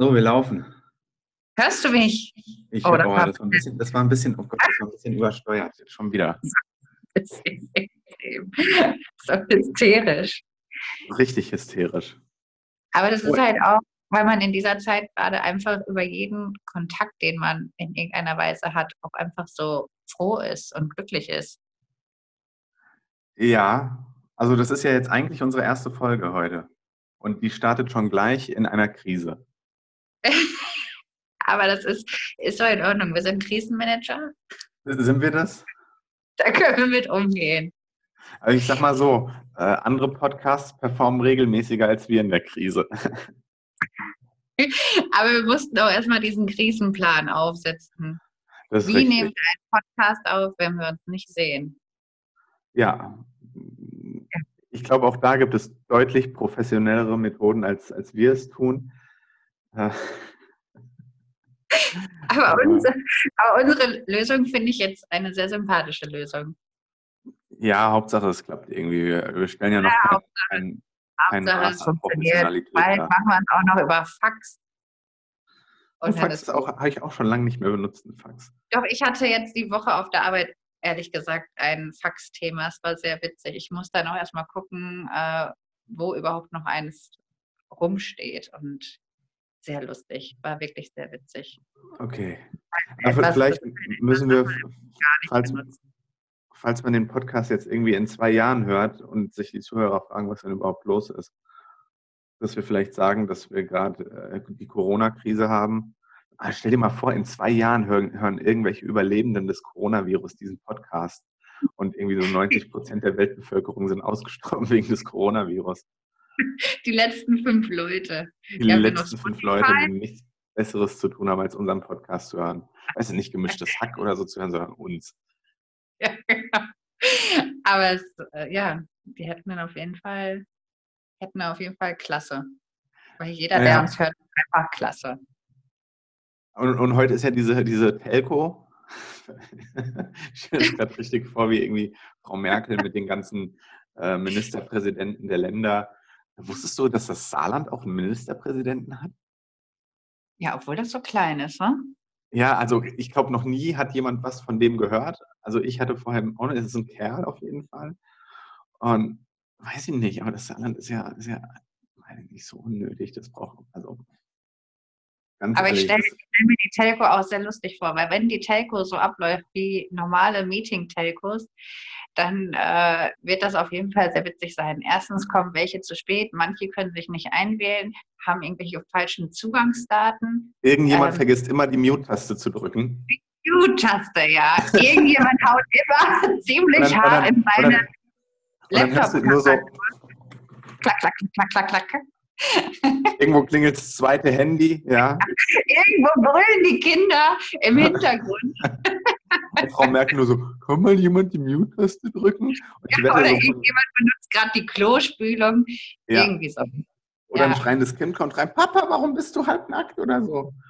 So, wir laufen. Hörst du mich? Ich oh, das, war, das, war ein bisschen, das war ein bisschen, oh Gott, das war ein bisschen übersteuert, schon wieder. so hysterisch. Richtig hysterisch. Aber das ist oh. halt auch, weil man in dieser Zeit gerade einfach über jeden Kontakt, den man in irgendeiner Weise hat, auch einfach so froh ist und glücklich ist. Ja, also das ist ja jetzt eigentlich unsere erste Folge heute. Und die startet schon gleich in einer Krise. Aber das ist, ist doch in Ordnung. Wir sind Krisenmanager. Sind wir das? Da können wir mit umgehen. Also ich sag mal so, äh, andere Podcasts performen regelmäßiger als wir in der Krise. Aber wir mussten auch erstmal diesen Krisenplan aufsetzen. Wie richtig. nehmen wir einen Podcast auf, wenn wir uns nicht sehen? Ja, ich glaube, auch da gibt es deutlich professionellere Methoden, als, als wir es tun. Äh, aber, unser, aber unsere Lösung finde ich jetzt eine sehr sympathische Lösung. Ja, Hauptsache es klappt irgendwie. Wir, stellen ja noch ja, kein, kein, kein Hauptsache es funktioniert. Bald machen wir es auch noch über Fax. Und Fax habe ich auch schon lange nicht mehr benutzt, ein Fax. Doch, ich hatte jetzt die Woche auf der Arbeit, ehrlich gesagt, ein Fax-Thema. Es war sehr witzig. Ich muss dann auch erstmal gucken, äh, wo überhaupt noch eins rumsteht. Und sehr lustig, war wirklich sehr witzig. Okay. Aber vielleicht müssen wir, falls, falls man den Podcast jetzt irgendwie in zwei Jahren hört und sich die Zuhörer fragen, was denn überhaupt los ist, dass wir vielleicht sagen, dass wir gerade äh, die Corona-Krise haben. Aber stell dir mal vor, in zwei Jahren hören, hören irgendwelche Überlebenden des Coronavirus diesen Podcast und irgendwie so 90 Prozent der Weltbevölkerung sind ausgestorben wegen des Coronavirus. Die letzten fünf Leute. Die ja, letzten fünf Leute, die nichts Besseres zu tun haben, als unseren Podcast zu hören. Du, nicht gemischtes Hack oder so zu hören, sondern uns. Ja, genau. Aber es, äh, ja, die hätten dann auf jeden Fall, hätten auf jeden Fall klasse. Weil jeder, ja. der uns hört, ist einfach klasse. Und, und heute ist ja diese, diese Telco. ich stelle es gerade richtig vor, wie irgendwie Frau Merkel mit den ganzen äh, Ministerpräsidenten der Länder Wusstest du, dass das Saarland auch einen Ministerpräsidenten hat? Ja, obwohl das so klein ist, ne? Ja, also ich glaube, noch nie hat jemand was von dem gehört. Also ich hatte vorher, oh, es ist ein Kerl auf jeden Fall. Und weiß ich nicht, aber das Saarland ist ja, ist ja nicht so unnötig. Das braucht, also Ganz Aber ehrlich, ich stelle stell mir die Telco auch sehr lustig vor, weil wenn die Telco so abläuft wie normale Meeting-Telcos, dann äh, wird das auf jeden Fall sehr witzig sein. Erstens kommen welche zu spät, manche können sich nicht einwählen, haben irgendwelche falschen Zugangsdaten. Irgendjemand ähm, vergisst immer die Mute-Taste zu drücken. Die Mute-Taste, ja. Irgendjemand haut immer ziemlich hart in seine laptop klack, klack, klack, klack, klack. Irgendwo klingelt das zweite Handy, ja. Irgendwo brüllen die Kinder im Hintergrund. Und Frau Merkel nur so, kann mal jemand die Mute-Taste drücken? Ja, oder so irgendjemand benutzt gerade die Klospülung. Ja. Irgendwie so. Oder ja. ein schreiendes Kind kommt rein, Papa, warum bist du halbnackt oder so?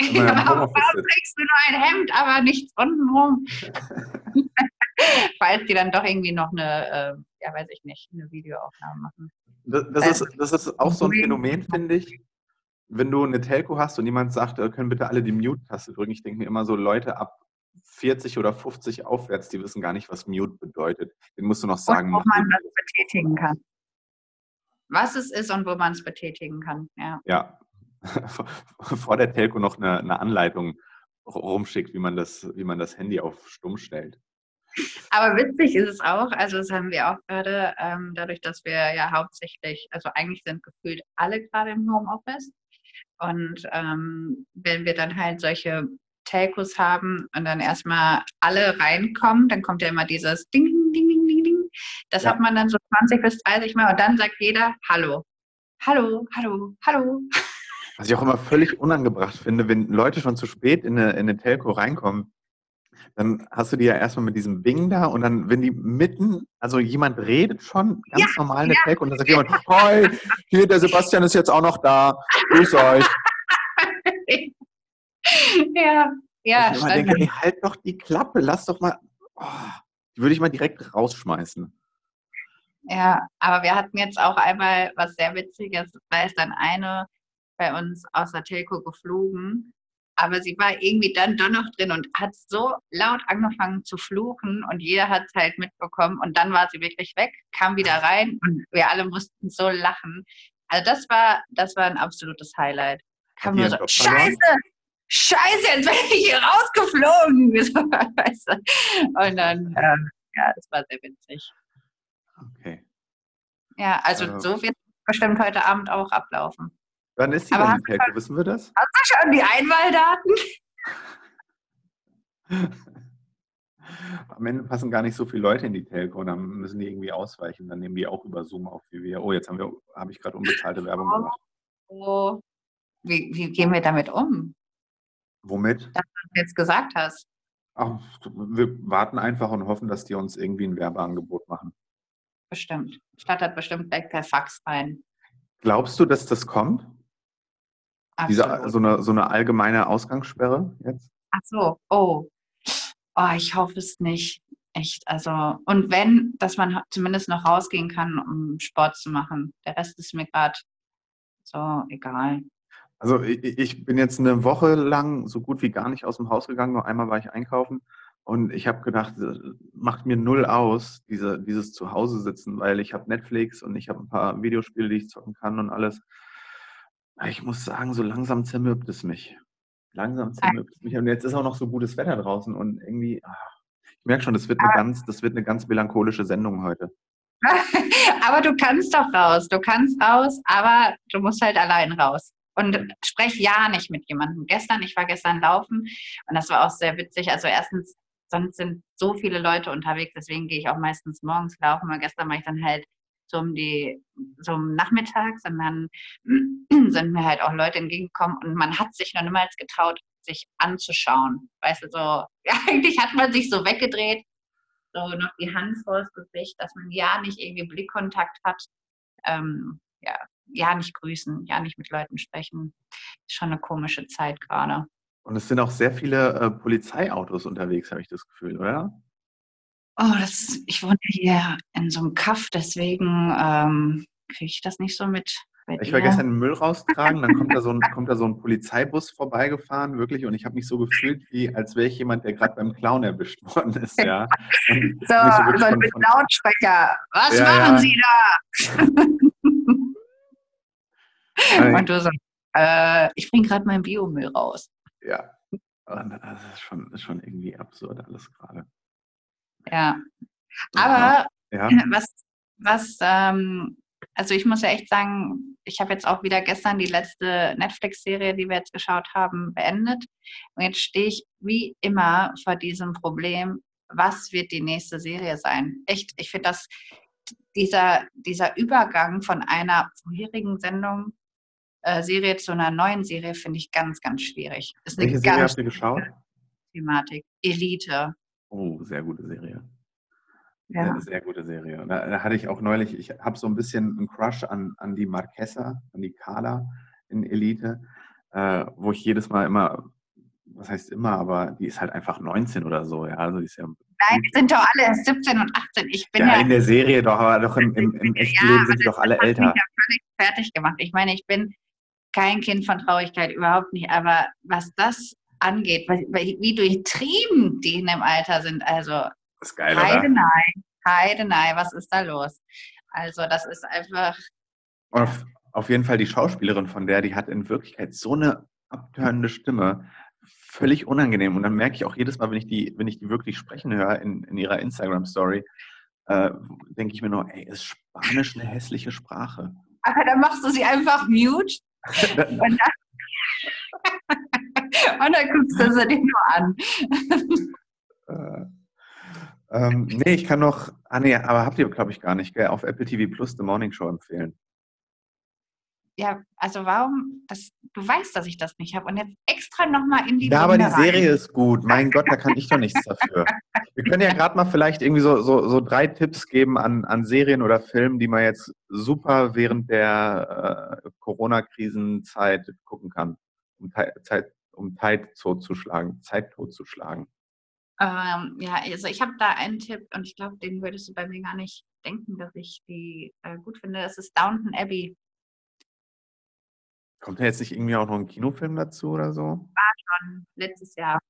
Ja, warum trägst du nur ein Hemd, aber nichts untenrum? Falls die dann doch irgendwie noch eine, äh, ja weiß ich nicht, eine Videoaufnahme machen. Das, das, ist, das ist auch so ein Phänomen, finde ich. Wenn du eine Telco hast und jemand sagt, äh, können bitte alle die Mute-Taste drücken, ich denke mir immer so, Leute ab 40 oder 50 aufwärts, die wissen gar nicht, was Mute bedeutet. Den musst du noch sagen. Und wo man das betätigen kann. Was es ist und wo man es betätigen kann, ja. Ja. Vor der Telco noch eine, eine Anleitung rumschickt, wie man, das, wie man das Handy auf Stumm stellt. Aber witzig ist es auch, also das haben wir auch gerade, ähm, dadurch, dass wir ja hauptsächlich, also eigentlich sind gefühlt alle gerade im Homeoffice. Und ähm, wenn wir dann halt solche Telcos haben und dann erstmal alle reinkommen, dann kommt ja immer dieses Ding, Ding, Ding, Ding, Ding. Das ja. hat man dann so 20 bis 30 Mal und dann sagt jeder Hallo. Hallo, hallo, hallo. Was ich auch immer völlig unangebracht finde, wenn Leute schon zu spät in eine, in eine Telco reinkommen, dann hast du die ja erstmal mit diesem Bing da und dann, wenn die mitten, also jemand redet schon ganz ja, normal eine ja. Tag und dann sagt jemand, hi, hier, der Sebastian ist jetzt auch noch da, grüß euch. ja, ja. Und ich denke, ey, halt doch die Klappe, lass doch mal, oh, die würde ich mal direkt rausschmeißen. Ja, aber wir hatten jetzt auch einmal was sehr Witziges, weil es dann eine bei uns aus der Telco geflogen. Aber sie war irgendwie dann doch noch drin und hat so laut angefangen zu fluchen und jeder hat es halt mitbekommen und dann war sie wirklich weg, kam wieder rein und wir alle mussten so lachen. Also das war, das war ein absolutes Highlight. Kam nur so, Scheiße! Scheiße, jetzt bin ich hier rausgeflogen. und dann, ja, das war sehr witzig. Okay. Ja, also, also so wird bestimmt heute Abend auch ablaufen. Wann ist die denn, Pelko? Wissen wir das? Hast du schon die Einwahldaten? Am Ende passen gar nicht so viele Leute in die Telco, dann müssen die irgendwie ausweichen. Dann nehmen die auch über Zoom auf wie wir. Oh, jetzt habe ich gerade unbezahlte Werbung oh. gemacht. Oh. Wie, wie, gehen wir damit um? Womit? Das, was du jetzt gesagt hast. Ach, wir warten einfach und hoffen, dass die uns irgendwie ein Werbeangebot machen. Bestimmt. Stattert bestimmt gleich per Fax rein. Glaubst du, dass das kommt? Diese, so, eine, so eine allgemeine Ausgangssperre jetzt? Ach so, oh. Oh, ich hoffe es nicht. Echt. Also, und wenn, dass man zumindest noch rausgehen kann, um Sport zu machen. Der Rest ist mir gerade so egal. Also ich, ich, bin jetzt eine Woche lang so gut wie gar nicht aus dem Haus gegangen. Nur einmal war ich einkaufen und ich habe gedacht, macht mir null aus, diese, dieses Zuhause sitzen, weil ich habe Netflix und ich habe ein paar Videospiele, die ich zocken kann und alles. Ich muss sagen, so langsam zermürbt es mich. Langsam zermürbt es mich. Und jetzt ist auch noch so gutes Wetter draußen und irgendwie, ach, ich merke schon, das wird eine ganz, das wird eine ganz melancholische Sendung heute. aber du kannst doch raus. Du kannst raus, aber du musst halt allein raus. Und sprech ja nicht mit jemandem. Gestern, ich war gestern laufen und das war auch sehr witzig. Also erstens, sonst sind so viele Leute unterwegs, deswegen gehe ich auch meistens morgens laufen. Aber gestern war ich dann halt so um die, so um Nachmittag, sondern sind mir halt auch Leute entgegengekommen und man hat sich noch niemals getraut, sich anzuschauen. Weißt du, so, ja, eigentlich hat man sich so weggedreht, so noch die Hand vor das Gesicht, dass man ja nicht irgendwie Blickkontakt hat. Ähm, ja, ja, nicht grüßen, ja, nicht mit Leuten sprechen. Ist schon eine komische Zeit gerade. Und es sind auch sehr viele äh, Polizeiautos unterwegs, habe ich das Gefühl, oder? Oh, das, ich wohne hier in so einem Kaff, deswegen ähm, kriege ich das nicht so mit. Ich war gestern Müll raustragen, dann kommt da, so ein, kommt da so ein Polizeibus vorbeigefahren, wirklich, und ich habe mich so gefühlt, wie als wäre ich jemand, der gerade beim Clown erwischt worden ist, ja. Und so, so, so ein von, Lautsprecher. Was ja, machen ja. Sie da? und du so, äh, ich bringe gerade meinen Biomüll raus. Ja, das ist schon, ist schon irgendwie absurd alles gerade. Ja. Aber ja. was, was ähm, also ich muss ja echt sagen, ich habe jetzt auch wieder gestern die letzte Netflix-Serie, die wir jetzt geschaut haben, beendet. Und jetzt stehe ich wie immer vor diesem Problem, was wird die nächste Serie sein? Echt, ich finde das, dieser, dieser Übergang von einer vorherigen Sendung, äh, Serie zu einer neuen Serie, finde ich ganz, ganz schwierig. Ist Welche Serie hast du geschaut? Thematik. Elite. Oh, sehr gute Serie. Ja. Eine sehr gute Serie. Da, da, hatte ich auch neulich, ich habe so ein bisschen einen Crush an, an die Marquesa, an die Carla in Elite, äh, wo ich jedes Mal immer, was heißt immer, aber die ist halt einfach 19 oder so, ja. Also die ist ja Nein, die sind doch alle 17 und 18. Ich bin ja, ja in der Serie doch, aber doch im, im, im echten ja, Leben sind die doch alle älter. Ich bin ja völlig fertig gemacht. Ich meine, ich bin kein Kind von Traurigkeit, überhaupt nicht. Aber was das angeht, wie durchtrieben die in dem Alter sind. Also das ist geil, Heidenei, Heidenei, was ist da los? Also das ist einfach... Auf, auf jeden Fall die Schauspielerin von der, die hat in Wirklichkeit so eine abtörende Stimme, völlig unangenehm. Und dann merke ich auch jedes Mal, wenn ich die, wenn ich die wirklich sprechen höre in, in ihrer Instagram-Story, äh, denke ich mir nur, ey, ist Spanisch eine hässliche Sprache. Aber dann machst du sie einfach mute und, dann, und dann guckst du sie dir nur an. Äh, ähm, nee, ich kann noch, ah nee, aber habt ihr, glaube ich, gar nicht, gell, auf Apple TV Plus The Morning Show empfehlen. Ja, also warum, das, du weißt, dass ich das nicht habe und jetzt extra nochmal in die Ja, aber die Serie ist gut. Mein Gott, da kann ich doch nichts dafür. Wir können ja gerade mal vielleicht irgendwie so, so, so drei Tipps geben an, an Serien oder Filmen, die man jetzt super während der äh, Corona-Krisenzeit gucken kann, um, Zeit, um Zeit totzuschlagen, Zeit totzuschlagen. Ähm, ja, also ich habe da einen Tipp und ich glaube, den würdest du bei mir gar nicht denken, dass ich die äh, gut finde. Das ist Downton Abbey. Kommt da jetzt nicht irgendwie auch noch ein Kinofilm dazu oder so? War schon letztes Jahr,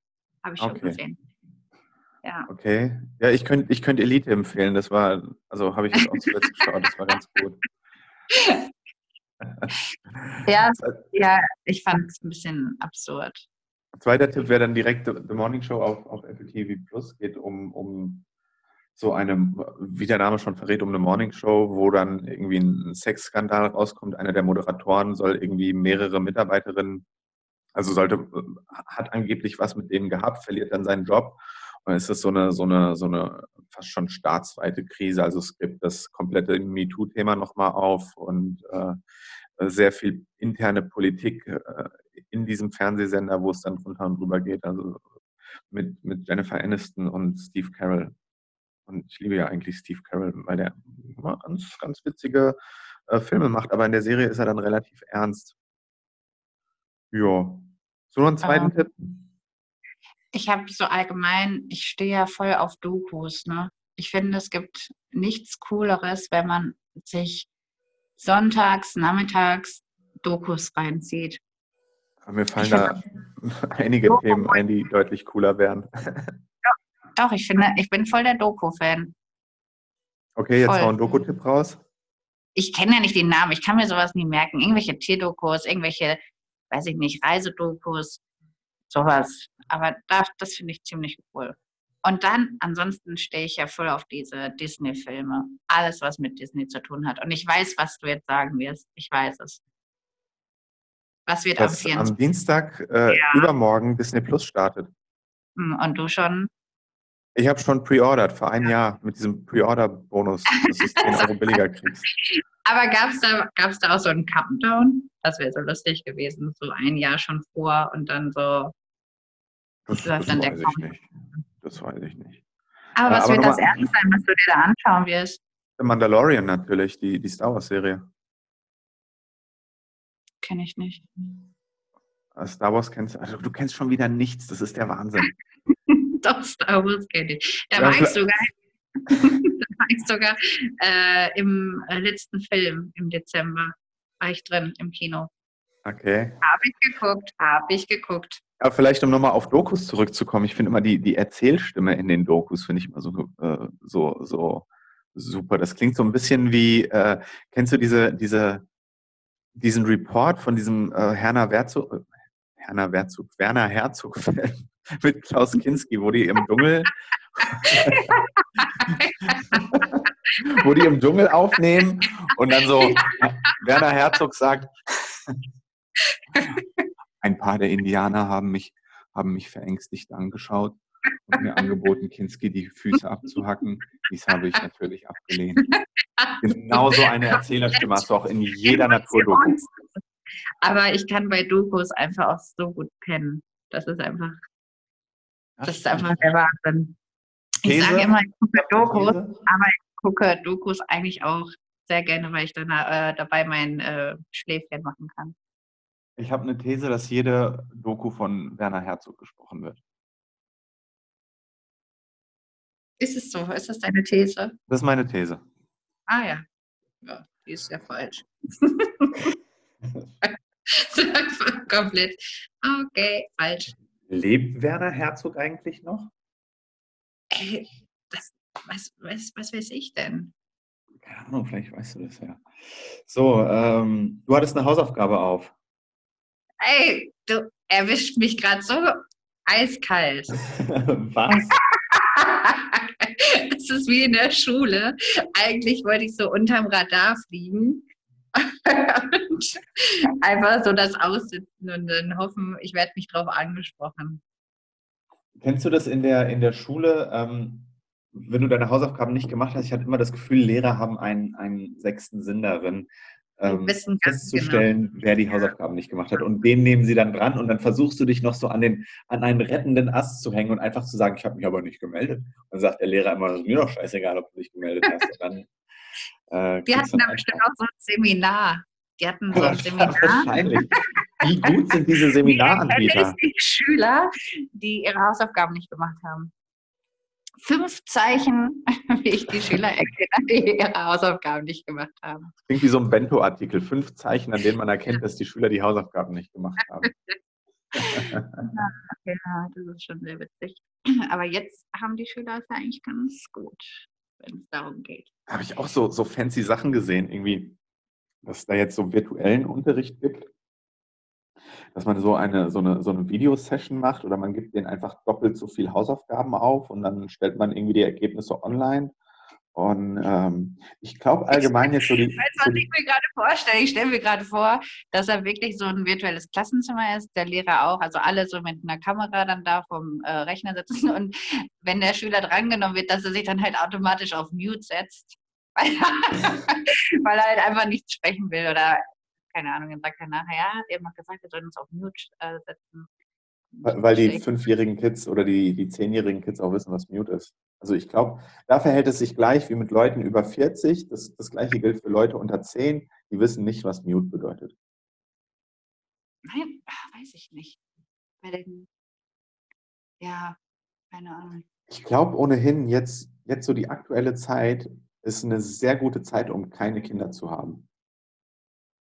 habe ich schon Okay. gesehen. Ja. Okay. Ja, ich könnte ich könnt Elite empfehlen. Das war, also habe ich jetzt auch zuletzt geschaut, das war ganz gut. Ja, ja, ich fand es ein bisschen absurd. Zweiter Tipp wäre dann direkt The The Morning Show auf, auf Apple TV Plus. Geht um, um so eine, wie der Name schon verrät, um eine Morning Show, wo dann irgendwie ein Sexskandal rauskommt. Einer der Moderatoren soll irgendwie mehrere Mitarbeiterinnen, also sollte, hat angeblich was mit denen gehabt, verliert dann seinen Job. Und dann ist so eine, so eine, so eine fast schon staatsweite Krise. Also es gibt das komplette MeToo-Thema nochmal auf und äh, sehr viel interne Politik äh, in diesem Fernsehsender, wo es dann drunter und drüber geht. Also mit, mit Jennifer Aniston und Steve Carell. Und ich liebe ja eigentlich Steve Carell, weil der immer ganz, ganz witzige äh, Filme macht. Aber in der Serie ist er dann relativ ernst. Ja. So noch einen zweiten Ähm, Tipp? Ich habe so allgemein, ich stehe ja voll auf Dokus, ne? Ich finde, es gibt nichts Cooleres, wenn man sich sonntags, nachmittags Dokus reinzieht. Aber Mir fallen ich da einige Doku- Themen ein, die deutlich cooler wären. Doch, ich finde, ich bin voll der Doku-Fan. Okay, jetzt Voll. hau einen Doku-Tipp raus. Ich kenne ja nicht den Namen, ich kann mir sowas nie merken. Irgendwelche Tierdokus, irgendwelche, weiß ich nicht, Reisedokus, sowas. Aber das, das finde ich ziemlich cool. Und dann, ansonsten stehe ich ja voll auf diese Disney-Filme. Alles, was mit Disney zu tun hat. Und ich weiß, was du jetzt sagen wirst. Ich weiß es. Was wird am Dass 24. am Dienstag äh, Ja. übermorgen Disney Plus startet. Und du schon? Ich habe schon pre-ordered für ein Jahr mit diesem Pre-Order-Bonus, dass du es 10 Euro billiger kriegst. Aber gab es da, gab's da auch so einen Countdown? Das wäre so lustig gewesen. So ein Jahr schon vor und dann so. Das, Läuft das dann der weiß ich nicht. Das weiß ich nicht. Aber was aber wird das erste sein, was du dir da anschauen wirst? The Mandalorian natürlich, die, die Star Wars-Serie. Kenne ich nicht. Äh, Star Wars kennst du, also du kennst schon wieder nichts, das ist der Wahnsinn. Doch, Star Wars kenne ich. Da Ja, war ich sogar, da war ich sogar äh, im letzten Film im Dezember. War ich drin im Kino. Okay. Habe ich geguckt, habe ich geguckt. Aber vielleicht, um nochmal auf Dokus zurückzukommen, ich finde immer die, die Erzählstimme in den Dokus, finde ich immer so, äh, so, so super. Das klingt so ein bisschen wie, äh, kennst du diese, diese, diesen Report von diesem äh, Herner Herzog, Herner Herzog, Werner Herzog mit Klaus Kinski, wo die im Dschungel, wo die im Dschungel aufnehmen und dann so Werner Herzog sagt, ein paar der Indianer haben mich, haben mich verängstigt angeschaut und mir angeboten, Kinski die Füße abzuhacken. Dies habe ich natürlich abgelehnt. Genau so eine Erzählerstimme hast du auch in jeder Naturdoku. Aber ich kann bei Dokus einfach auch so gut pennen. Das ist einfach, das ist einfach der Wahnsinn. Ich sage immer, ich gucke Dokus, These? gucke Dokus eigentlich auch sehr gerne, weil ich dann äh, dabei mein äh, Schläfchen machen kann. Ich habe eine These, dass jede Doku von Werner Herzog gesprochen wird. Ist es so? Ist das deine These? Das ist meine These. Ah ja. Ja, die ist ja falsch. Komplett. Okay, falsch. Lebt Werner Herzog eigentlich noch? Ey, das, was, was, was weiß ich denn? Keine Ahnung, vielleicht weißt du das ja. So, ähm, du hattest eine Hausaufgabe auf. Ey, du erwischt mich gerade so eiskalt. Was? Es ist wie in der Schule. Eigentlich wollte ich so unterm Radar fliegen. und einfach so das aussitzen und dann hoffen, ich werde nicht drauf angesprochen. Kennst du das in der, in der Schule, ähm, wenn du deine Hausaufgaben nicht gemacht hast? Ich hatte immer das Gefühl, Lehrer haben einen, einen sechsten Sinn darin, ähm, ganz genau. festzustellen, wer die Hausaufgaben nicht gemacht hat. Und den nehmen sie dann dran und dann versuchst du dich noch so an, den, an einen rettenden Ast zu hängen und einfach zu sagen, ich habe mich aber nicht gemeldet. Dann sagt der Lehrer immer, es ist mir doch scheißegal, ob du dich gemeldet hast. Und dann, äh, Die kriegst hatten da bestimmt auch so ein Seminar. Die hatten so ein Seminar. Wahrscheinlich. Wie gut sind diese Seminaranbieter? Die Schüler, die ihre Hausaufgaben nicht gemacht haben. Fünf Zeichen, wie ich die Schüler erkenne, die ihre Hausaufgaben nicht gemacht haben. Das klingt wie so ein Bento-Artikel. Fünf Zeichen, an denen man erkennt, dass die Schüler die Hausaufgaben nicht gemacht haben. ja, das ist schon sehr witzig. Aber jetzt haben die Schüler es ja eigentlich ganz gut, wenn es darum geht. Habe ich auch so, so fancy Sachen gesehen, irgendwie, dass es da jetzt so virtuellen Unterricht gibt dass man so eine, so eine, so eine Videosession macht oder man gibt denen einfach doppelt so viel Hausaufgaben auf und dann stellt man irgendwie die Ergebnisse online. Und ähm, ich glaube allgemein jetzt so die. Ich weiß, was ich mir gerade vorstelle. Ich stelle mir gerade vor, dass er wirklich so ein virtuelles Klassenzimmer ist, der Lehrer auch, also alle so mit einer Kamera dann da vom äh, Rechner sitzen und wenn der Schüler drangenommen wird, dass er sich dann halt automatisch auf Mute setzt, weil, weil er halt einfach nichts sprechen will oder keine Ahnung, dann sagt er nachher, ja, hat gesagt, wir sollen uns auf Mute äh, setzen. Weil, weil die fünfjährigen Kids oder die, die zehnjährigen Kids auch wissen, was Mute ist. Also ich glaube, da verhält es sich gleich wie mit Leuten über 40. Das, das gleiche gilt für Leute unter 10, die wissen nicht, was Mute bedeutet. Nein, ach, weiß ich nicht. Bei den, ja, keine Ahnung. Ich glaube ohnehin, jetzt, jetzt so die aktuelle Zeit ist eine sehr gute Zeit, um keine Kinder zu haben.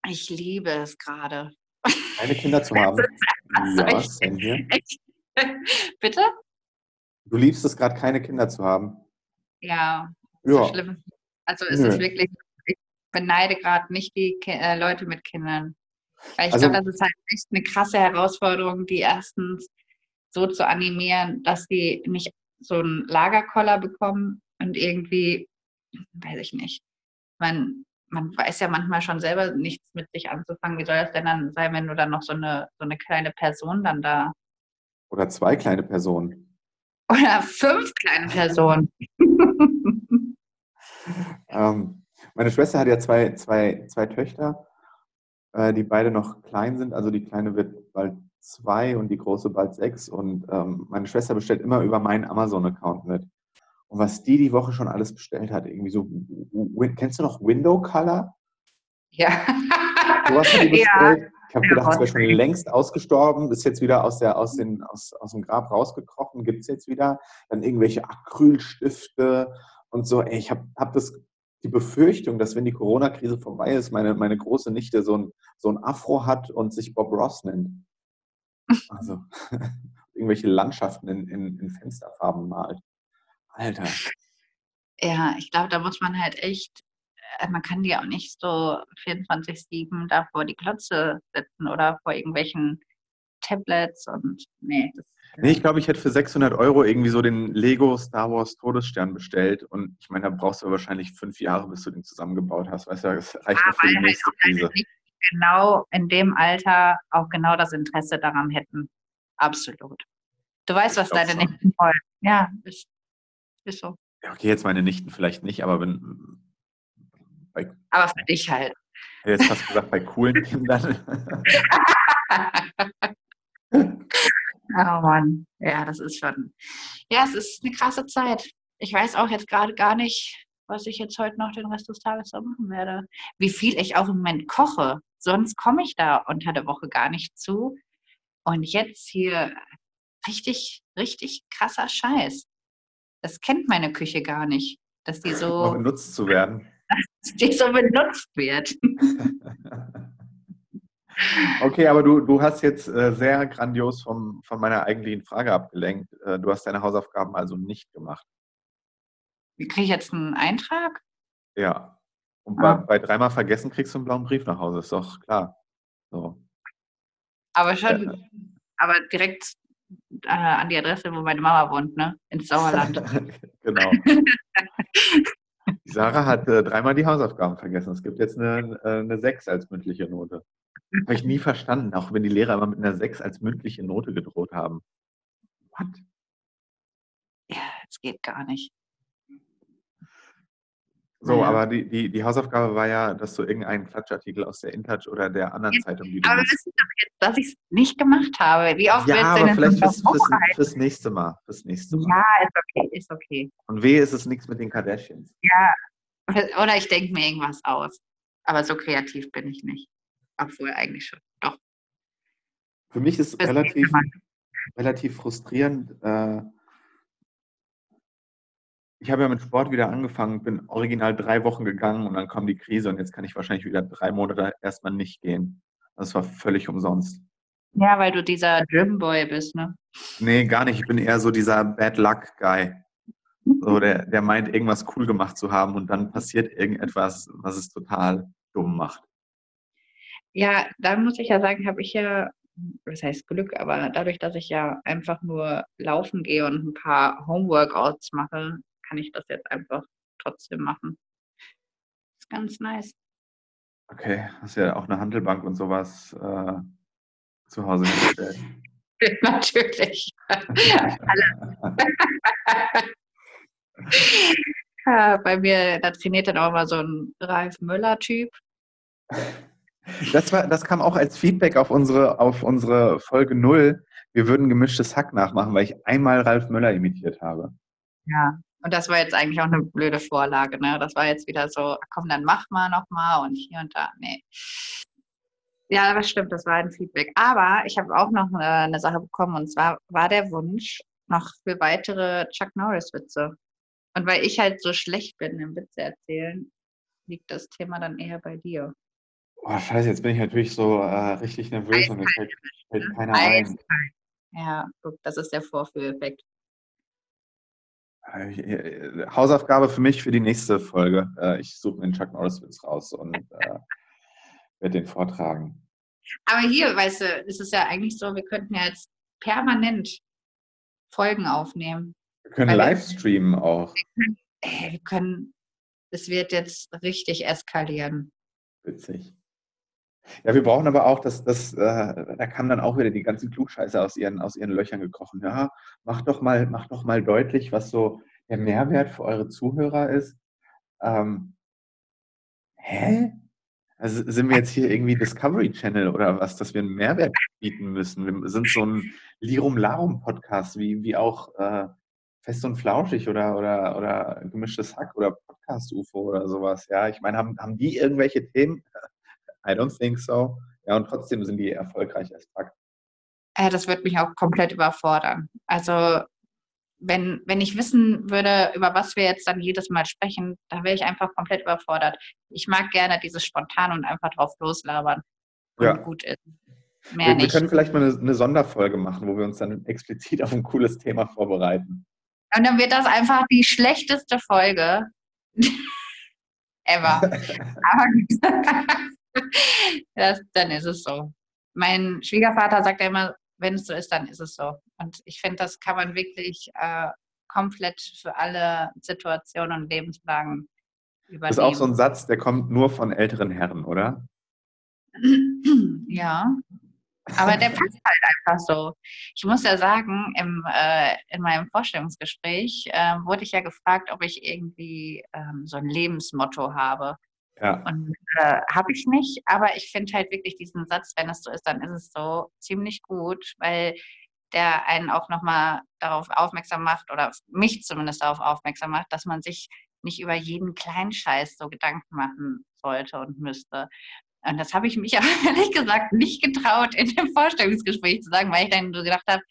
Ich liebe es gerade. Keine Kinder zu haben. ja, Sam hier. Bitte? Du liebst es gerade, keine Kinder zu haben. Ja, ja. So schlimm. Also es Nö. ist wirklich, ich beneide gerade nicht die Ki äh, Leute mit Kindern. Weil ich also, glaube, das ist halt echt eine krasse Herausforderung, die erstens so zu animieren, dass sie nicht so einen Lagerkoller bekommen und irgendwie, weiß ich nicht, man man weiß ja manchmal schon selber nichts mit sich anzufangen. Wie soll das denn dann sein, wenn du dann noch so eine, so eine kleine Person dann da. Oder zwei kleine Personen. Oder fünf kleine Personen. ähm, meine Schwester hat ja zwei, zwei, zwei Töchter, äh, die beide noch klein sind. Also die kleine wird bald zwei und die große bald sechs. Und ähm, meine Schwester bestellt immer über meinen Amazon-Account mit. Und was die die Woche schon alles bestellt hat, irgendwie so, kennst du noch Window Color? Ja. Du hast die bestellt. Ja. Ich habe gedacht, es wäre schon längst ausgestorben, ist jetzt wieder aus, der, aus, den, aus, aus dem Grab rausgekrochen, gibt es jetzt wieder. Dann irgendwelche Acrylstifte und so. Ey, ich habe hab das die Befürchtung, dass wenn die Corona-Krise vorbei ist, meine, meine große Nichte so ein, so ein Afro hat und sich Bob Ross nennt. Also irgendwelche Landschaften in, in, in Fensterfarben malt. Alter. Ja, ich glaube, da muss man halt echt, äh, man kann die auch nicht so 24-7 da vor die Klotze setzen oder vor irgendwelchen Tablets und nee. Nee, ich glaube, ich hätte für 600 Euro irgendwie so den Lego Star Wars Todesstern bestellt und ich meine, da brauchst du wahrscheinlich fünf Jahre, bis du den zusammengebaut hast. Weißt du, das reicht ja, für die halt nächste Krise. Genau in dem Alter auch genau das Interesse daran hätten. Absolut. Du weißt, was deine Nichten wollen. Ja, ist ist so. Ja, okay, jetzt meine Nichten vielleicht nicht, aber wenn. Bei, aber für dich halt. Jetzt hast du gesagt, bei coolen Kindern. oh Mann, ja, das ist schon. Ja, es ist eine krasse Zeit. Ich weiß auch jetzt gerade gar nicht, was ich jetzt heute noch den Rest des Tages so machen werde. Wie viel ich auch im Moment koche. Sonst komme ich da unter der Woche gar nicht zu. Und jetzt hier richtig, richtig krasser Scheiß. Das kennt meine Küche gar nicht, dass die so benutzt zu werden. Dass die so benutzt wird. okay, aber du, du hast jetzt äh, sehr grandios vom, von meiner eigentlichen Frage abgelenkt. Äh, du hast deine Hausaufgaben also nicht gemacht. Wie kriege ich jetzt einen Eintrag? Ja. Und ah. bei, bei, dreimal vergessen kriegst du einen blauen Brief nach Hause, ist doch klar. So. Aber schon, ja. aber direkt äh, an die Adresse, wo meine Mama wohnt, ne? Ins Sauerland. genau. Die Sarah hat äh, dreimal die Hausaufgaben vergessen. Es gibt jetzt eine, äh, eine 6 als mündliche Note. Habe ich nie verstanden, auch wenn die Lehrer immer mit einer 6 als mündliche Note gedroht haben. What? Ja, es geht gar nicht. So, ja. aber die, die, die Hausaufgabe war ja, dass du irgendeinen Klatschartikel aus der InTouch oder der anderen jetzt, Zeitung, du Aber wir wissen doch jetzt, dass ich es nicht gemacht habe. Wie oft ja, aber vielleicht fürs, fürs, fürs, nächste Mal. Fürs nächste Mal. Ja, ist okay, ist okay. Und wehe, ist es nichts mit den Kardashians. Ja, oder ich denke mir irgendwas aus. Aber so kreativ bin ich nicht. Obwohl eigentlich schon. Doch. Für mich ist es relativ, relativ frustrierend, äh, ich habe ja mit Sport wieder angefangen, bin original drei Wochen gegangen und dann kam die Krise und jetzt kann ich wahrscheinlich wieder drei Monate erstmal nicht gehen. Das war völlig umsonst. Ja, weil du dieser Gymboy bist, ne? Nee, gar nicht. Ich bin eher so dieser Bad Luck Guy. So, der, der meint, irgendwas cool gemacht zu haben und dann passiert irgendetwas, was es total dumm macht. Ja, da muss ich ja sagen, habe ich ja, was heißt Glück, aber dadurch, dass ich ja einfach nur laufen gehe und ein paar Homeworkouts mache, kann ich das jetzt einfach trotzdem machen. ist ganz nice. Okay, hast ja auch eine Handelbank und sowas äh, zu Hause gestellt. Natürlich. ja, bei mir, da trainiert dann auch mal so ein Ralf Möller-Typ. Das, das kam auch als Feedback auf unsere, auf unsere Folge 0. Wir würden gemischtes Hack nachmachen, weil ich einmal Ralf Möller imitiert habe. Ja, und das war jetzt eigentlich auch eine blöde Vorlage. Ne? Das war jetzt wieder so, komm, dann mach mal nochmal und hier und da. Nee. Ja, das stimmt, das war ein Feedback. Aber ich habe auch noch eine, eine Sache bekommen und zwar war der Wunsch noch für weitere Chuck Norris-Witze. Und weil ich halt so schlecht bin im Witze erzählen, liegt das Thema dann eher bei dir. Oh, scheiße, jetzt bin ich natürlich so äh, richtig nervös Eiskalt, und mir fällt, fällt ne? keiner ein. Ja, guck, das ist der Vorführeffekt. Äh, äh, Hausaufgabe für mich für die nächste Folge. Äh, ich suche den Chuck Norris-Witz raus und äh, werde den vortragen. Aber hier, weißt du, ist es ja eigentlich so, wir könnten ja jetzt permanent Folgen aufnehmen. Wir können live streamen auch. Wir können, ey, wir können, es wird jetzt richtig eskalieren. Witzig. Ja, wir brauchen aber auch, dass das, äh, da kamen dann auch wieder die ganzen Klugscheiße aus ihren, aus ihren Löchern gekrochen. Ja, macht doch mal, macht doch mal deutlich, was so der Mehrwert für eure Zuhörer ist. Ähm, hä? Also sind wir jetzt hier irgendwie Discovery Channel oder was, dass wir einen Mehrwert bieten müssen? Wir sind so ein Lirum Larum Podcast, wie, wie auch äh, Fest und Flauschig oder, oder, oder Gemischtes Hack oder Podcast UFO oder sowas. Ja, ich meine, haben, haben die irgendwelche Themen? I don't think so. Ja, und trotzdem sind die erfolgreich als Fakt. Ja, das wird mich auch komplett überfordern. Also wenn, wenn ich wissen würde, über was wir jetzt dann jedes Mal sprechen, da wäre ich einfach komplett überfordert. Ich mag gerne dieses spontan und einfach drauf loslabern. Ja. gut ist. Mehr wir, nicht. wir können vielleicht mal eine, eine, Sonderfolge machen, wo wir uns dann explizit auf ein cooles Thema vorbereiten. Und dann wird das einfach die schlechteste Folge ever. das, dann ist es so. Mein Schwiegervater sagt ja immer, wenn es so ist, dann ist es so. Und ich finde, das kann man wirklich äh, komplett für alle Situationen und Lebenslagen übernehmen. Das ist auch so ein Satz, der kommt nur von älteren Herren, oder? ja. Aber der passt halt einfach so. Ich muss ja sagen, im, äh, in meinem Vorstellungsgespräch äh, wurde ich ja gefragt, ob ich irgendwie ähm, so ein Lebensmotto habe. Ja. Und äh, habe ich nicht, aber ich finde halt wirklich diesen Satz, wenn es so ist, dann ist es so ziemlich gut, weil der einen auch nochmal darauf aufmerksam macht oder mich zumindest darauf aufmerksam macht, dass man sich nicht über jeden kleinen Scheiß so Gedanken machen sollte und müsste. Und das habe ich mich aber ehrlich gesagt nicht getraut, in dem Vorstellungsgespräch zu sagen, weil ich dann so gedacht habe,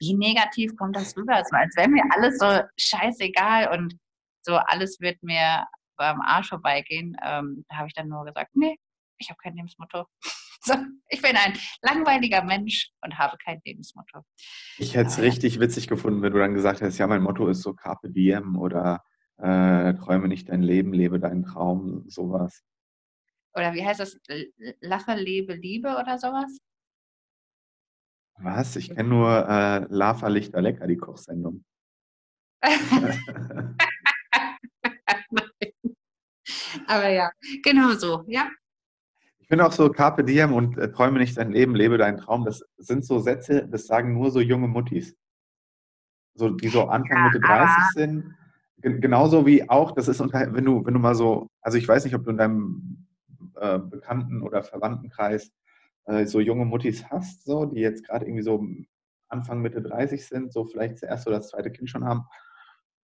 wie negativ kommt das rüber? So, als wäre mir alles so scheißegal und so alles wird mir am Arsch vorbeigehen. Ähm, da habe ich dann nur gesagt, nee, ich habe kein Lebensmotto. So, ich bin ein langweiliger Mensch und habe kein Lebensmotto. Ich hätte es ja. richtig witzig gefunden, wenn du dann gesagt hättest, ja, mein Motto ist so Carpe Diem oder äh, träume nicht dein Leben, lebe deinen Traum, sowas. Oder wie heißt das? Lache, lebe, liebe oder sowas? Was? Ich kenne nur äh, Lava Lichter Lecker, die Kochsendung. Aber ja, genau so, ja. Ich finde auch so Carpe Diem und äh, träume nicht dein Leben, lebe deinen Traum. Das sind so Sätze, das sagen nur so junge Muttis. So, die so Anfang ja, Mitte 30 sind. Genauso wie auch, das ist unter, wenn du, wenn du mal so, also ich weiß nicht, ob du in deinem äh, Bekannten- oder Verwandtenkreis äh, so junge Muttis hast, so, die jetzt gerade irgendwie so Anfang Mitte 30 sind, so vielleicht das erste oder das zweite Kind schon haben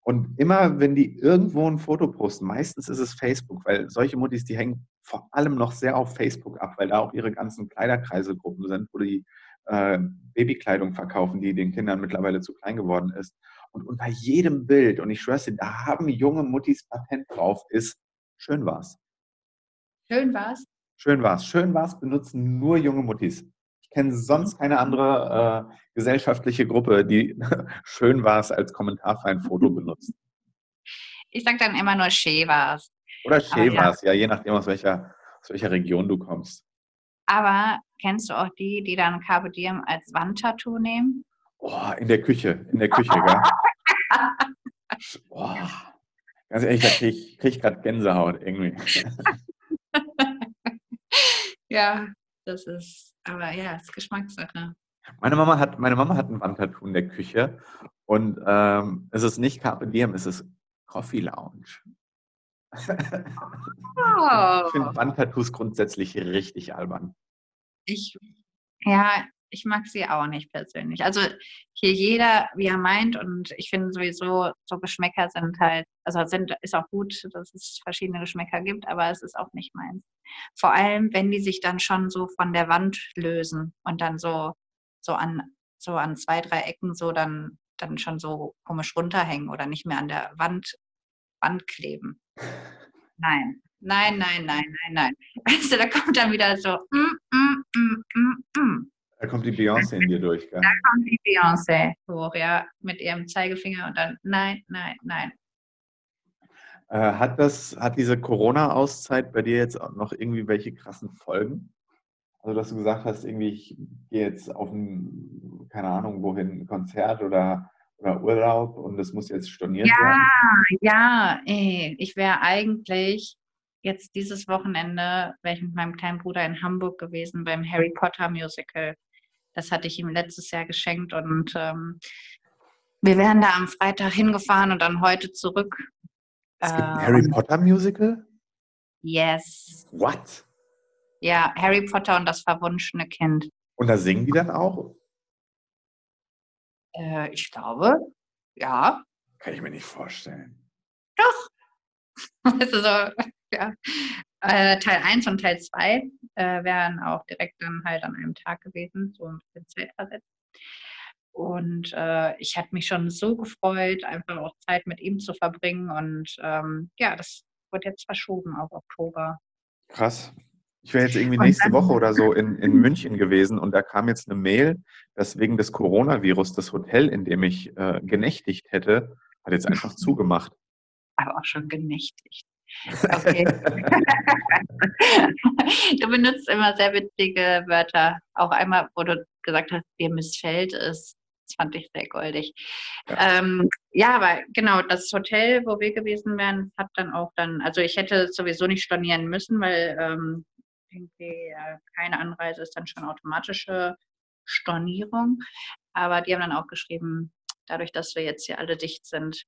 und immer, wenn die irgendwo ein Foto posten, meistens ist es Facebook, weil solche Muttis, die hängen vor allem noch sehr auf Facebook ab, weil da auch ihre ganzen Kleiderkreiselgruppen sind, wo die äh, Babykleidung verkaufen, die den Kindern mittlerweile zu klein geworden ist. Und unter jedem Bild, und ich schwör's dir, da haben junge Muttis Patent drauf, ist schön war's. Schön war's? Schön war's. Schön war's benutzen nur junge Muttis. Ich kenne sonst keine andere äh, gesellschaftliche Gruppe, die schön war's als Kommentar für ein Foto benutzt. Ich sage dann immer nur schön. Oder schön ja. ja, je nachdem, aus welcher, aus welcher Region du kommst. Aber kennst du auch die, die dann Carpe Diem als Wandtattoo nehmen? Oh, in der Küche, in der Küche, gell? oh, ganz ehrlich, da kriege krieg ich gerade Gänsehaut irgendwie. ja, das ist, aber ja, ist Geschmackssache. Meine Mama hat, meine Mama hat ein Wandtattoo in der Küche und ähm, es ist nicht Carpe Diem, es ist Coffee Lounge. Oh. ich finde Wandtattoos grundsätzlich richtig albern. Ich, ja, ich mag sie auch nicht persönlich. Also hier jeder, wie er meint, und ich finde sowieso, so Geschmäcker sind halt, also sind, ist auch gut, dass es verschiedene Geschmäcker gibt, aber es ist auch nicht meins. Vor allem, wenn die sich dann schon so von der Wand lösen und dann so, so an, so an zwei, drei Ecken so dann, dann schon so komisch runterhängen oder nicht mehr an der Wand, Wand kleben. Nein, nein, nein, nein, nein, nein. Weißt du, da kommt dann wieder so, mm, mm, mm, mm, mm. Da kommt die Beyoncé in dir durch, gell? Da kommt die Beyoncé hoch, ja, mit ihrem Zeigefinger und dann nein, nein, nein. Äh, hat das, hat diese Corona-Auszeit bei dir jetzt auch noch irgendwie welche krassen Folgen? Also, dass du gesagt hast, irgendwie, ich gehe jetzt auf ein, keine Ahnung, wohin, ein Konzert oder, oder Urlaub und das muss jetzt storniert ja, werden? Ja, ja, ich wäre eigentlich jetzt dieses Wochenende, wäre ich mit meinem kleinen Bruder in Hamburg gewesen beim Harry Potter Musical. Das hatte ich ihm letztes Jahr geschenkt und ähm, wir wären da am Freitag hingefahren und dann heute zurück. Es gibt ein äh, Harry Potter Musical? Yes. What? Ja, Harry Potter und das verwunschene Kind. Und da singen die dann auch? Äh, ich glaube, ja. Kann ich mir nicht vorstellen. Doch. Also so, ja. Äh, Teil 1 und Teil 2 äh, wären auch direkt dann halt an einem Tag gewesen, so ein bisschen zeitversetzt. Und äh, ich hatte mich schon so gefreut, einfach auch Zeit mit ihm zu verbringen. Und ähm, ja, das wird jetzt verschoben auf Oktober. Krass. Ich wäre jetzt irgendwie nächste Woche oder so in, in München gewesen und da kam jetzt eine Mail, dass wegen des Coronavirus das Hotel, in dem ich äh, genächtigt hätte, hat jetzt einfach zugemacht. Aber auch schon genächtigt. Okay. du benutzt immer sehr witzige Wörter. Auch einmal, wo du gesagt hast, dir missfällt es. Das fand ich sehr goldig. Ja. Ähm, ja, aber genau, das Hotel, wo wir gewesen wären, hat dann auch dann, also ich hätte sowieso nicht stornieren müssen, weil ähm, irgendwie äh, keine Anreise ist dann schon automatische Stornierung. Aber die haben dann auch geschrieben, dadurch, dass wir jetzt hier alle dicht sind,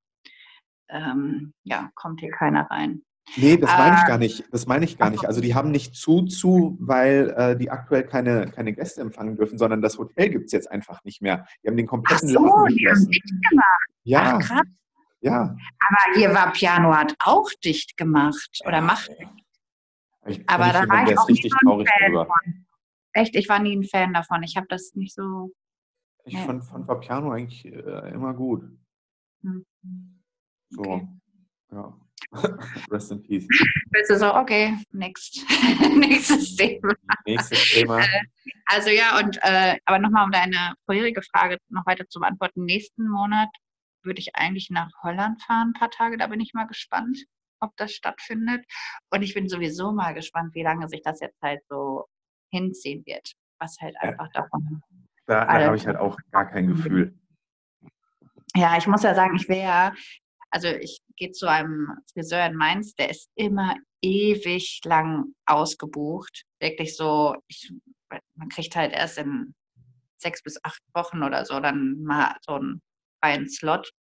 ähm, ja, kommt hier keiner rein. Nee, das meine ich gar nicht. Das meine ich gar nicht. Also die haben nicht zu, zu, weil äh, die aktuell keine, keine Gäste empfangen dürfen, sondern das Hotel gibt es jetzt einfach nicht mehr. Die haben den kompletten Ach so, Laden die haben dicht gemacht. Ja. Ach, krass. Ja. Aber hier war Piano hat auch dicht gemacht oder macht. Ich, Aber da war ich auch richtig traurig darüber. Von. Echt, ich war nie ein Fan davon. Ich habe das nicht so. Ich nee. fand, fand Piano eigentlich äh, immer gut. Hm. So, okay. ja. Rest in peace. Bist du so, okay, next. Nächstes Thema. Nächstes Thema. Äh, also ja, und äh, aber nochmal um deine vorherige Frage noch weiter zu beantworten. Nächsten Monat würde ich eigentlich nach Holland fahren, ein paar Tage. Da bin ich mal gespannt, ob das stattfindet. Und ich bin sowieso mal gespannt, wie lange sich das jetzt halt so hinziehen wird. Was halt einfach ja. davon. Da, da habe ich halt auch gar kein Gefühl. Ja, ich muss ja sagen, ich wäre also ich gehe zu einem Friseur in Mainz, der ist immer ewig lang ausgebucht. Wirklich so, ich, man kriegt halt erst in sechs bis acht Wochen oder so dann mal so einen freien Slot.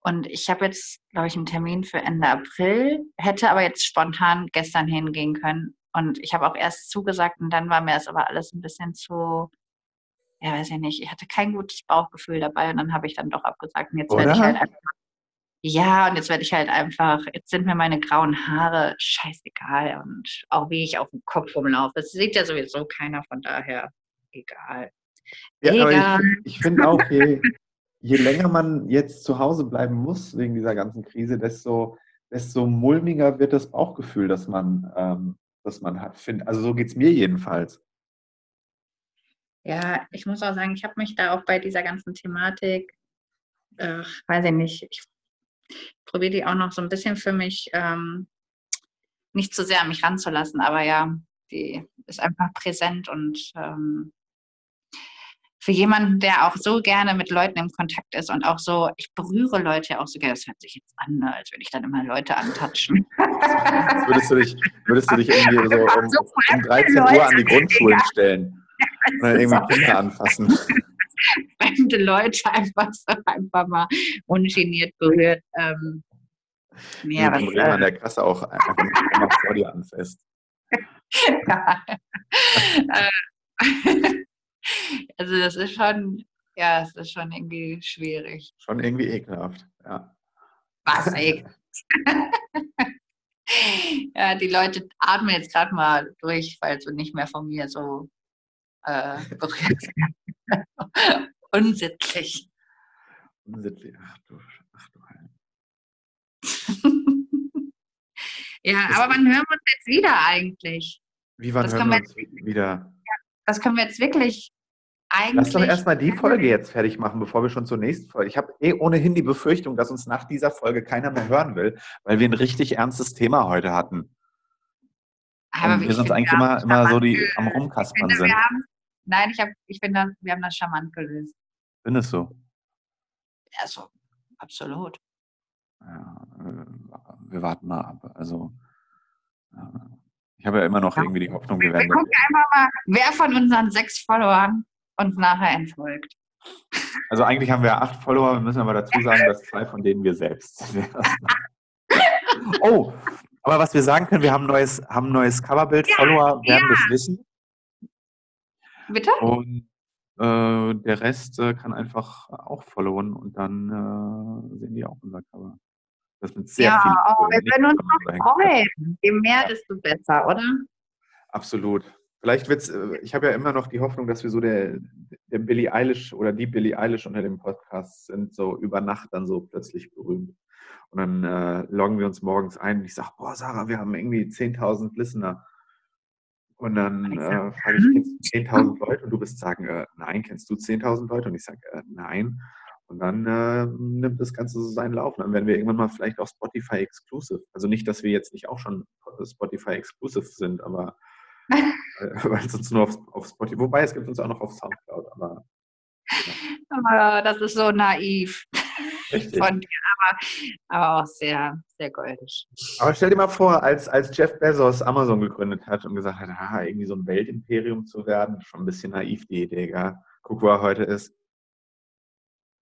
Und ich habe jetzt, glaube ich, einen Termin für Ende April, hätte aber jetzt spontan gestern hingehen können. Und ich habe auch erst zugesagt und dann war mir das aber alles ein bisschen zu, ja, weiß ich nicht, ich hatte kein gutes Bauchgefühl dabei und dann habe ich dann doch abgesagt. Und jetzt werde ich halt einfach ja, und jetzt werde ich halt einfach, jetzt sind mir meine grauen Haare scheißegal und auch wie ich auf dem Kopf rumlaufe. Das sieht ja sowieso keiner, von daher egal. Ja, egal. ich, ich finde auch, je, je länger man jetzt zu Hause bleiben muss wegen dieser ganzen Krise, desto, desto mulmiger wird das Bauchgefühl, das man, ähm, das man hat. Also so geht es mir jedenfalls. Ja, ich muss auch sagen, ich habe mich da auch bei dieser ganzen Thematik, äh, weiß ich nicht, ich probiere die auch noch so ein bisschen für mich ähm, nicht zu sehr an mich ranzulassen, aber ja, die ist einfach präsent und ähm, für jemanden, der auch so gerne mit Leuten im Kontakt ist und auch so, ich berühre Leute auch so gerne, das hört sich jetzt an, ne, als würde ich dann immer Leute antatschen. würdest, du dich, würdest du dich irgendwie so um, um 13 Uhr an die Grundschulen stellen oder irgendwie Kinder anfassen? Fremde Leute einfach so einfach mal ungeniert berührt. Ähm, ja, was, äh, an der Kasse auch einfach mal vor dir anfasst. ja. Äh, also das ist schon, ja, es ist schon irgendwie schwierig. Schon irgendwie ekelhaft, ja. Was ekelhaft? ja, die Leute atmen jetzt gerade mal durch, weil sie nicht mehr von mir so äh, berührt. Unsittlich. Unsittlich, ach du, ach du ja, aber wann hören wir uns jetzt wieder eigentlich? Wie wann das hören wir uns wieder? Das können wir jetzt wirklich eigentlich. Lass doch erstmal die Folge jetzt fertig machen, bevor wir schon zur nächsten Folge. Ich habe eh ohnehin die Befürchtung, dass uns nach dieser Folge keiner mehr hören will, weil wir ein richtig ernstes Thema heute hatten. Aber Und wir sind eigentlich immer, immer so die am Rumkaspern sind. Haben, nein, ich, hab, ich finde, wir haben das charmant gelöst. Findest du? Ja, so, absolut. Ja, äh, wir warten mal ab. Also, ich habe ja immer noch irgendwie die Hoffnung, wir werden. Wir gucken einfach mal, wer von unseren sechs Followern und nachher entfolgt. Also eigentlich haben wir acht Follower, wir müssen aber dazu sagen, dass zwei von denen wir selbst sind. oh, aber was wir sagen können, wir haben ein neues, haben neues Coverbild. Ja, Follower werden ja. das wissen. Bitte? Und äh, der Rest äh, kann einfach auch followen und dann äh, sehen die auch unser Cover. Das mit sehr ja, viel. Oh, wir können uns noch freuen. Je mehr, desto besser, oder? Absolut. Vielleicht wird's, äh, ich habe ja immer noch die Hoffnung, dass wir so der, der Billie Eilish oder die Billie Eilish unter dem Podcast sind, so über Nacht dann so plötzlich berühmt. Und dann äh, loggen wir uns morgens ein und ich sage, boah, Sarah, wir haben irgendwie 10.000 Listener. Und dann äh, frage ich, kennst du 10.000 Leute? Und du bist sagen, äh, nein, kennst du 10.000 Leute? Und ich sage, äh, nein. Und dann äh, nimmt das Ganze so seinen Lauf. dann werden wir irgendwann mal vielleicht auch Spotify Exclusive. Also nicht, dass wir jetzt nicht auch schon Spotify Exclusive sind, aber weil es uns nur auf, auf Spotify, wobei es gibt uns auch noch auf Soundcloud, aber. Das ist so naiv. Richtig. Von dir, aber, aber auch sehr, sehr goldig. Aber stell dir mal vor, als, als Jeff Bezos Amazon gegründet hat und gesagt hat, ah, irgendwie so ein Weltimperium zu werden, schon ein bisschen naiv die Idee, gell? Guck, wo er heute ist.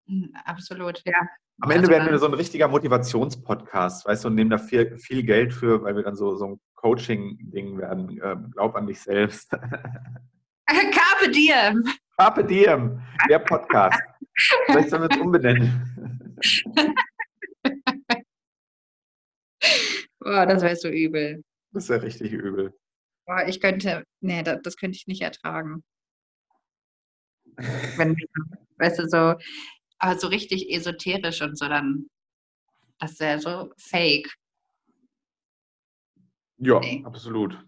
Hm, absolut, ja. Am Ende also, werden wir so ein richtiger Motivationspodcast, weißt du, und nehmen da viel, viel Geld für, weil wir dann so, so ein Coaching-Ding werden. Ähm, glaub an dich selbst. Carpe Diem. Carpe Diem, der Podcast. Vielleicht sollen wir es umbenennen. Boah, das wäre so übel. Das wäre richtig übel. Boah, ich könnte, nee, das, das könnte ich nicht ertragen. Wenn, weißt du, so, aber so richtig esoterisch und so, dann, das wäre so fake. Ja, nee. absolut.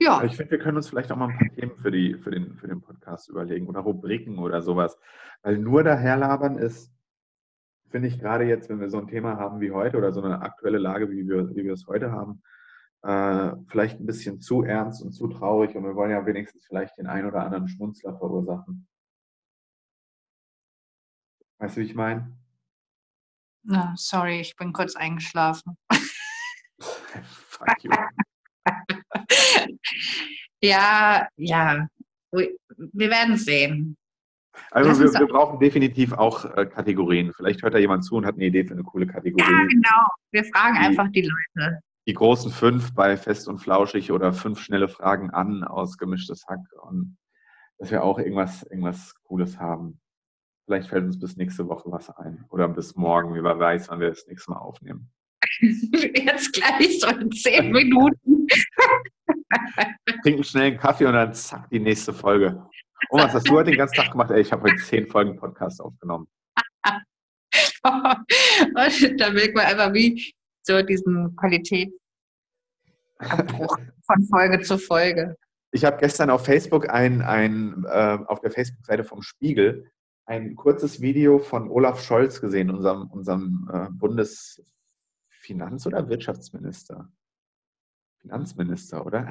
Ja. Ich finde, wir können uns vielleicht auch mal ein paar Themen für, die, für, den, für den Podcast überlegen oder Rubriken oder sowas. Weil nur daherlabern ist, finde ich gerade jetzt, wenn wir so ein Thema haben wie heute oder so eine aktuelle Lage, wie wir, wie wir es heute haben, äh, vielleicht ein bisschen zu ernst und zu traurig und wir wollen ja wenigstens vielleicht den einen oder anderen Schmunzler verursachen. Weißt du, wie ich meine? No, sorry, ich bin kurz eingeschlafen. Fuck you. ja, ja. Wir werden sehen. Also wir, wir, brauchen definitiv auch äh, Kategorien. Vielleicht hört da jemand zu und hat eine Idee für eine coole Kategorie. Ja, genau. Wir fragen die, einfach die Leute. Die großen fünf bei Fest und Flauschig oder fünf schnelle Fragen an aus gemischtes Hack. Und dass wir auch irgendwas, irgendwas Cooles haben. Vielleicht fällt uns bis nächste Woche was ein. Oder bis morgen, wie wer weiß, wann wir das nächste Mal aufnehmen. Jetzt gleich so in zehn Minuten. Trinken schnell einen Kaffee und dann zack, die nächste Folge. Und was hast du heute den ganzen Tag gemacht? Ey, ich habe heute zehn Folgen Podcast aufgenommen. und da merkt man einfach, wie so diesen Qualitätsabbruch von Folge zu Folge. Ich habe gestern auf Facebook ein, ein äh, auf der Facebook-Seite vom Spiegel ein kurzes Video von Olaf Scholz gesehen, unserem, unserem äh, Bundesfinanz- oder Wirtschaftsminister. Finanzminister, oder?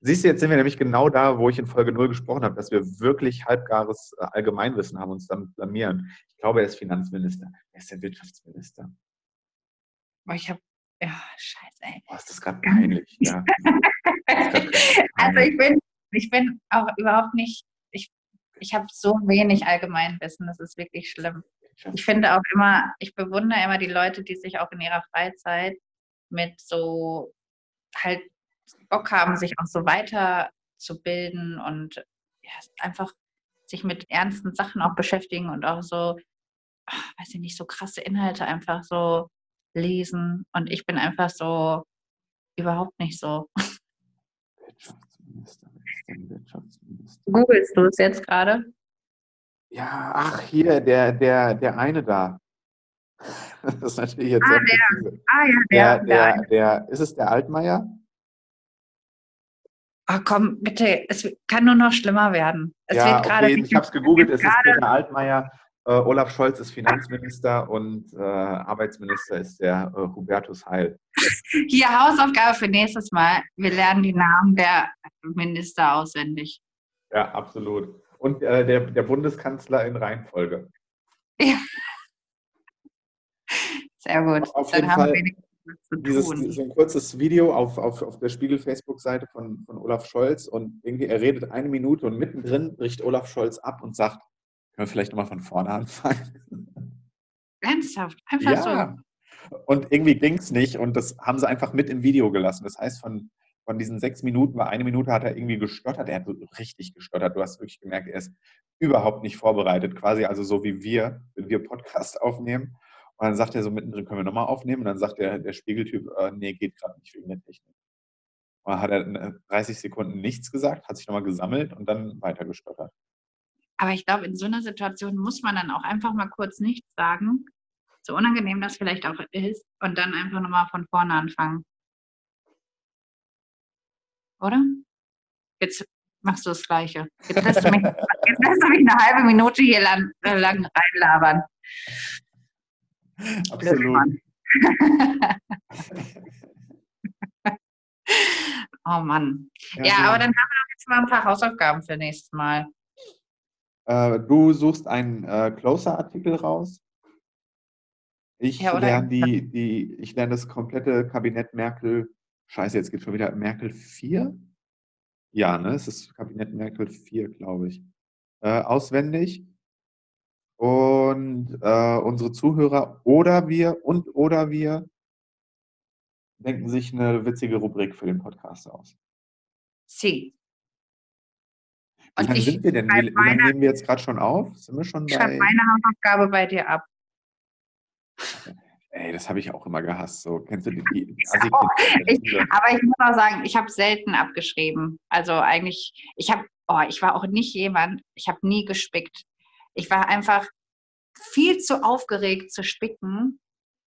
Siehst du, jetzt sind wir nämlich genau da, wo ich in Folge 0 gesprochen habe, dass wir wirklich halbgares äh, Allgemeinwissen haben, uns damit blamieren. Ich glaube, er ist Finanzminister. Er ist der Wirtschaftsminister. Aber ich habe, ja, scheiße, ey. Oh, ist das gerade peinlich, ja. also ich bin, ich bin auch überhaupt nicht, ich, ich habe so wenig Allgemeinwissen, das ist wirklich schlimm. Ich finde auch immer, ich bewundere immer die Leute, die sich auch in ihrer Freizeit mit so halt Bock haben, sich auch so weiterzubilden und ja, einfach sich mit ernsten Sachen auch beschäftigen und auch so, ach, weiß ich nicht, so krasse Inhalte einfach so lesen. Und ich bin einfach so überhaupt nicht so. Wirtschaftsminister, Wirtschaftsminister. Googlest du es jetzt gerade? Ja, ach, hier, der, der, der eine da. Das ist natürlich jetzt ah, der, ah, ja, der, der, der, der, ist es der Altmaier? Ach komm, bitte, es kann nur noch schlimmer werden. Es ja, wird okay, ich habe es gegoogelt, es ist Peter Altmaier. Äh, Olaf Scholz ist Finanzminister und äh, Arbeitsminister ist der äh, Hubertus Heil. Hier Hausaufgabe für nächstes Mal. Wir lernen die Namen der Minister auswendig. Ja, absolut. Und äh, der, der Bundeskanzler in Reihenfolge. Ja. Sehr gut. Auf Dann haben Fall wir dieses, so ein kurzes Video auf, auf, auf der Spiegel-Facebook-Seite von, von Olaf Scholz und irgendwie er redet eine Minute und mittendrin bricht Olaf Scholz ab und sagt, können wir vielleicht nochmal von vorne anfangen? Ernsthaft? Einfach ja. so. Und irgendwie ging es nicht und das haben sie einfach mit im Video gelassen. Das heißt, von, von diesen sechs Minuten war eine Minute hat er irgendwie gestottert. Er hat richtig gestottert. Du hast wirklich gemerkt, er ist überhaupt nicht vorbereitet. Quasi also so wie wir, wenn wir Podcast aufnehmen. Und dann sagt er so mittendrin, können wir nochmal aufnehmen? Und dann sagt der, der Spiegeltyp, äh, nee, geht gerade nicht wegen der Technik. Und dann hat er 30 Sekunden nichts gesagt, hat sich nochmal gesammelt und dann weiter gestottert. Aber ich glaube, in so einer Situation muss man dann auch einfach mal kurz nichts sagen, so unangenehm das vielleicht auch ist, und dann einfach nochmal von vorne anfangen. Oder? Jetzt machst du das Gleiche. Jetzt lässt du mich, jetzt lässt du mich eine halbe Minute hier lang, äh, lang reinlabern. Absolut. oh Mann. Ja, ja, aber dann haben wir jetzt mal ein paar Hausaufgaben für nächstes Mal. Äh, du suchst einen äh, Closer-Artikel raus. Ich ja, lerne die, die, ich lerne das komplette Kabinett Merkel. Scheiße, jetzt geht schon wieder Merkel 4. Ja, ne? Es ist Kabinett Merkel 4, glaube ich. Äh, auswendig. Und äh, unsere Zuhörer oder wir und oder wir denken sich eine witzige Rubrik für den Podcast aus. Sie. Wie lange sind wir denn? Wie, wie lange nehmen wir jetzt gerade schon auf? Sind wir schon bei... Ich schreibe meine Hausaufgabe bei dir ab. Ey, das habe ich auch immer gehasst. So, kennst du die? die ich, aber ich muss auch sagen, ich habe selten abgeschrieben. Also eigentlich, ich habe, oh, ich war auch nicht jemand, ich habe nie gespickt. Ich war einfach viel zu aufgeregt zu spicken.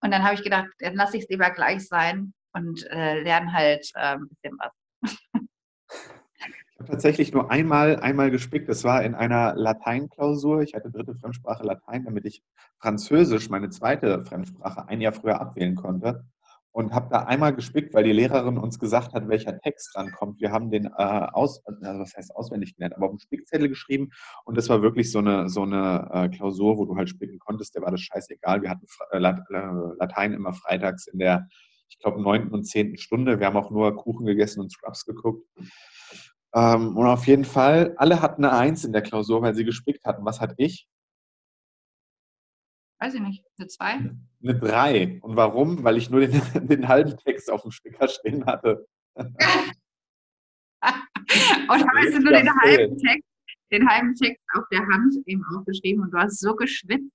Und dann habe ich gedacht, dann lasse ich es lieber gleich sein und äh, lerne halt äh, ein bisschen was. Ich habe tatsächlich nur einmal, einmal gespickt. Das war in einer Lateinklausur. Ich hatte dritte Fremdsprache Latein, damit ich Französisch, meine zweite Fremdsprache, ein Jahr früher abwählen konnte. Und habe da einmal gespickt, weil die Lehrerin uns gesagt hat, welcher Text dran kommt. Wir haben den äh, aus, also was heißt auswendig gelernt, aber auf dem Spickzettel geschrieben. Und das war wirklich so eine, so eine äh, Klausur, wo du halt spicken konntest. Der war das scheißegal. Wir hatten äh, Latein immer freitags in der, ich glaube, neunten und zehnten Stunde. Wir haben auch nur Kuchen gegessen und Scrubs geguckt. Ähm, und auf jeden Fall, alle hatten eine Eins in der Klausur, weil sie gespickt hatten. Was hatte ich? Weiß ich nicht. Eine Zwei? Eine Drei. Und warum? Weil ich nur den, den halben Text auf dem Sticker stehen hatte. und hast du nur den halben, Text, den halben Text auf der Hand eben aufgeschrieben und du hast so geschwitzt.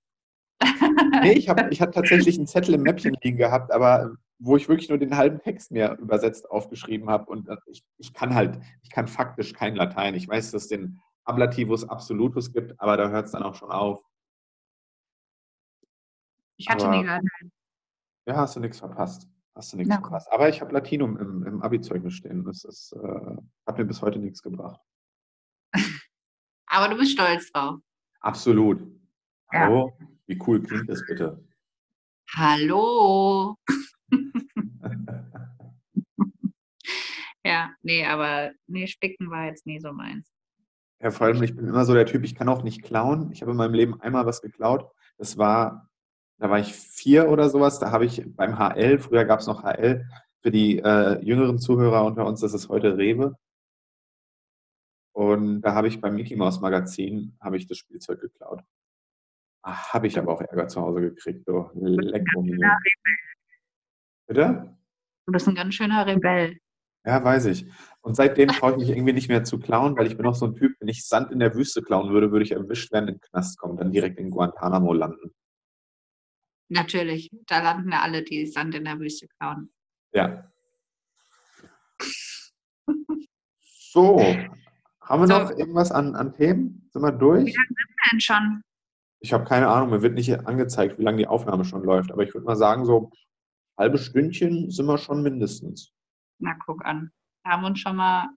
nee, ich habe ich hab tatsächlich einen Zettel im Mäppchen liegen gehabt, aber wo ich wirklich nur den halben Text mir übersetzt aufgeschrieben habe. Und ich, ich kann halt, ich kann faktisch kein Latein. Ich weiß, dass es den Ablativus Absolutus gibt, aber da hört es dann auch schon auf. Ich hatte Aber- nie Latein. Ja, hast du nichts verpasst. Hast du nichts Na verpasst. Aber ich habe Latinum im, im Abi-Zeugnis stehen. Das ist, äh, hat mir bis heute nichts gebracht. Aber du bist stolz drauf. Absolut. Ja. Hallo? Wie cool klingt das bitte? Hallo. Ja, nee, aber nee, Spicken war jetzt nie so meins. Ja, vor allem, ich bin immer so der Typ, ich kann auch nicht klauen. Ich habe in meinem Leben einmal was geklaut. Das war, da war ich vier oder sowas. Da habe ich beim HL, früher gab es noch HL, für die äh, jüngeren Zuhörer unter uns, das ist heute Rewe. Und da habe ich beim Mickey Mouse Magazin, habe ich das Spielzeug geklaut. Ah, habe ich aber auch Ärger zu Hause gekriegt. So. Lecko mio. Bitte? Du bist ein ganz schöner Rebell. Ja, weiß ich. Und seitdem traue ich mich irgendwie nicht mehr zu klauen, weil ich bin auch so ein Typ, wenn ich Sand in der Wüste klauen würde, würde ich erwischt werden, in den Knast kommen, dann direkt in Guantanamo landen. Natürlich, da landen ja alle, die Sand in der Wüste klauen. Ja. So, haben wir So. noch irgendwas an, an Themen? Sind wir durch? Denn schon. Ich habe keine Ahnung, mir wird nicht angezeigt, wie lange die Aufnahme schon läuft, aber ich würde mal sagen, so halbe Stündchen sind wir schon mindestens. Na, guck an. Da haben wir uns schon mal,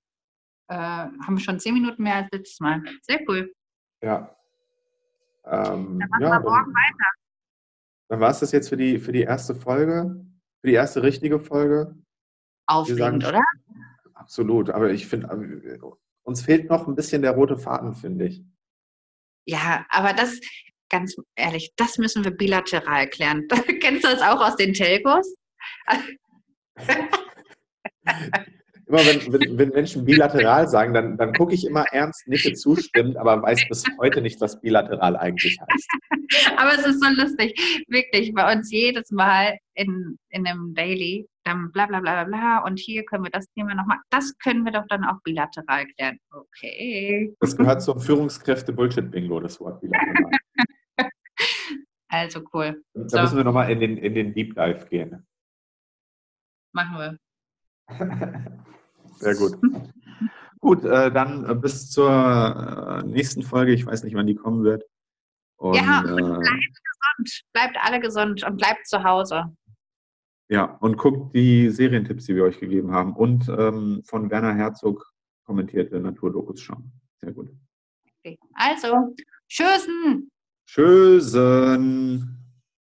äh, haben wir schon zehn Minuten mehr als letztes Mal. Sehr cool. Ja. Ähm, Dann machen ja, wir morgen weiter. Dann war es das jetzt für die, für die erste Folge, für die erste richtige Folge. Aufregend, sagen- oder? Absolut, aber ich finde, äh, uns fehlt noch ein bisschen der rote Faden, finde ich. Ja, aber das, ganz ehrlich, das müssen wir bilateral klären. Kennst du das auch aus den Telcos? Immer wenn, wenn, wenn Menschen bilateral sagen, dann, dann gucke ich immer ernst, nicke zustimmend, aber weiß bis heute nicht, was bilateral eigentlich heißt. Aber es ist so lustig. Wirklich, bei uns jedes Mal in, in einem Daily, dann bla bla bla bla bla und hier können wir das Thema nochmal, das können wir doch dann auch bilateral klären. Okay. Das gehört zum Führungskräfte-Bullshit-Bingo, das Wort bilateral. Also cool. Da So. müssen wir nochmal in den, in den Deep Dive gehen. Machen wir. Sehr gut. Gut, äh, dann äh, bis zur äh, nächsten Folge. Ich weiß nicht, wann die kommen wird. Und, Ja, äh, Und bleibt alle gesund und bleibt zu Hause. ja, und guckt die Serientipps, die wir euch gegeben haben. Und ähm, von Werner Herzog kommentierte Naturdokus schauen. Sehr gut. Okay. Also, tschüssen! Tschüssen.